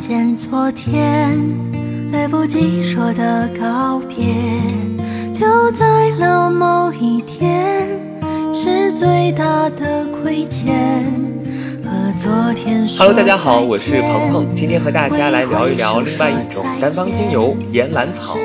见昨天，来不及说的告别，留在了某一天，是最大的亏欠。和昨天说 Hello，大家好，我是鹏鹏，今天和大家来聊一聊另外一种单方精油——岩兰草。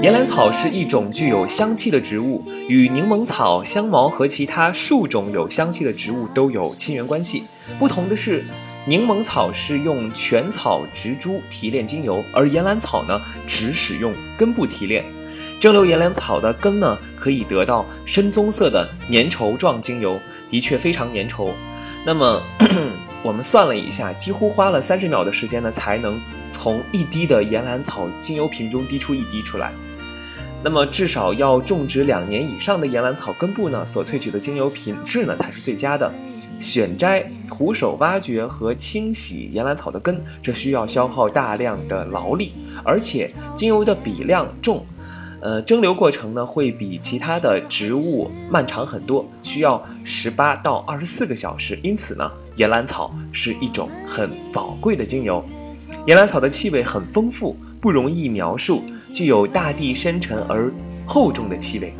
岩兰草是一种具有香气的植物，与柠檬草、香茅和其他数种有香气的植物都有亲缘关系。不同的是，柠檬草是用全草植株提炼精油，而岩兰草呢，只使用根部提炼。蒸馏岩兰草的根呢，可以得到深棕色的粘稠状精油，的确非常粘稠。那么 我们算了一下，几乎花了三十秒的时间呢，才能从一滴的岩兰草精油瓶中滴出一滴出来。那么至少要种植两年以上的岩兰草根部呢，所萃取的精油品质呢才是最佳的。选摘、徒手挖掘和清洗岩兰草的根，这需要消耗大量的劳力，而且精油的比量重。呃，蒸馏过程呢会比其他的植物漫长很多，需要十八到二十四个小时。因此呢，岩兰草是一种很宝贵的精油。岩兰草的气味很丰富，不容易描述，具有大地深沉而厚重的气味，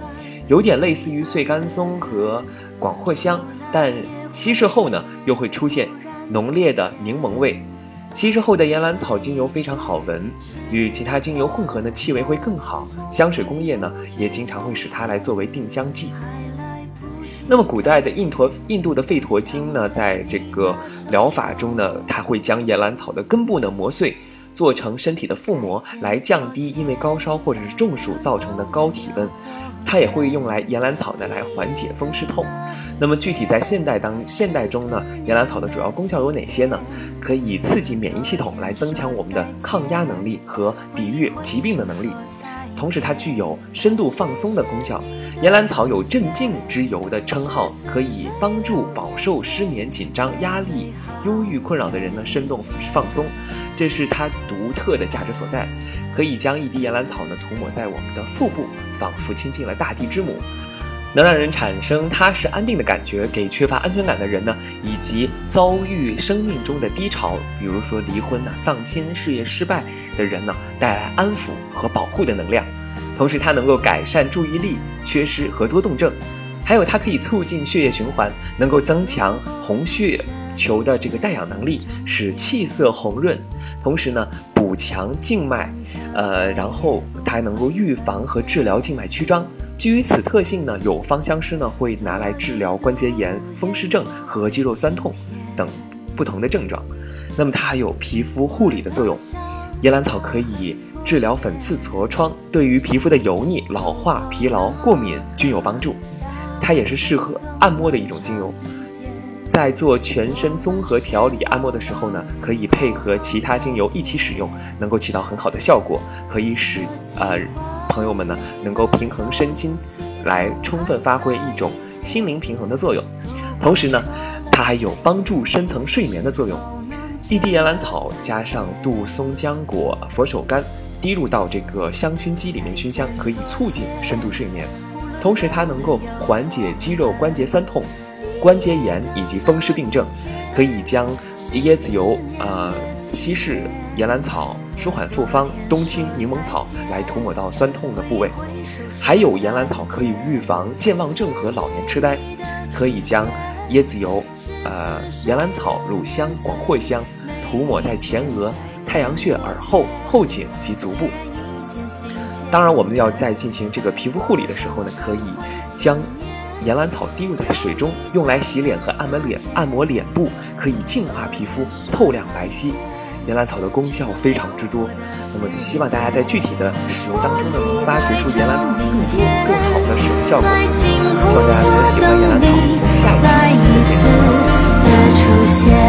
有点类似于碎干松和广藿香，但稀释后呢又会出现浓烈的柠檬味。稀释后的岩兰草精油非常好闻，与其他精油混合呢，气味会更好。香水工业呢，也经常会使它来作为定香剂。那么，古代的印陀印度的吠陀经呢，在这个疗法中呢，它会将岩兰草的根部呢磨碎，做成身体的腹膜，来降低因为高烧或者是中暑造成的高体温。它也会用来岩兰草呢来缓解风湿痛。那么具体在现代当现代中呢，岩兰草的主要功效有哪些呢？可以刺激免疫系统，来增强我们的抗压能力和抵御疾病的能力。同时，它具有深度放松的功效。岩兰草有镇静之油的称号，可以帮助饱受失眠、紧张、压力、忧郁困扰的人呢深度放松，这是它独特的价值所在。可以将一滴岩兰草呢涂抹在我们的腹部，仿佛亲近了大地之母，能让人产生踏实安定的感觉，给缺乏安全感的人呢，以及遭遇生命中的低潮，比如说离婚呐、丧亲、事业失败的人呢，带来安抚和保护的能量。同时，它能够改善注意力缺失和多动症，还有它可以促进血液循环，能够增强红血球的这个带氧能力，使气色红润。同时呢，补强静脉，呃，然后它还能够预防和治疗静脉曲张。基于此特性呢，有芳香师呢会拿来治疗关节炎、风湿症和肌肉酸痛等不同的症状。那么它还有皮肤护理的作用，岩兰草可以治疗粉刺、痤疮，对于皮肤的油腻、老化、疲劳、过敏均有帮助。它也是适合按摩的一种精油。在做全身综合调理按摩的时候呢，可以配合其他精油一起使用，能够起到很好的效果，可以使呃朋友们呢能够平衡身心，来充分发挥一种心灵平衡的作用。同时呢，它还有帮助深层睡眠的作用。一滴岩兰草加上杜松浆果、佛手柑，滴入到这个香薰机里面熏香，可以促进深度睡眠。同时，它能够缓解肌肉关节酸痛。关节炎以及风湿病症，可以将椰子油、呃稀释岩兰草、舒缓复方、冬青、柠檬草来涂抹到酸痛的部位。还有岩兰草可以预防健忘症和老年痴呆，可以将椰子油、呃岩兰草、乳香、广藿香涂抹在前额、太阳穴、耳后、后颈及足部。当然，我们要在进行这个皮肤护理的时候呢，可以将。岩兰草滴入在水中，用来洗脸和按摩脸，按摩脸部可以净化皮肤、透亮白皙。岩兰草的功效非常之多，那么希望大家在具体的使用当中呢，能发掘出岩兰草更多、更好的使用效果。希望大家多喜欢岩兰草，我们下一期再见。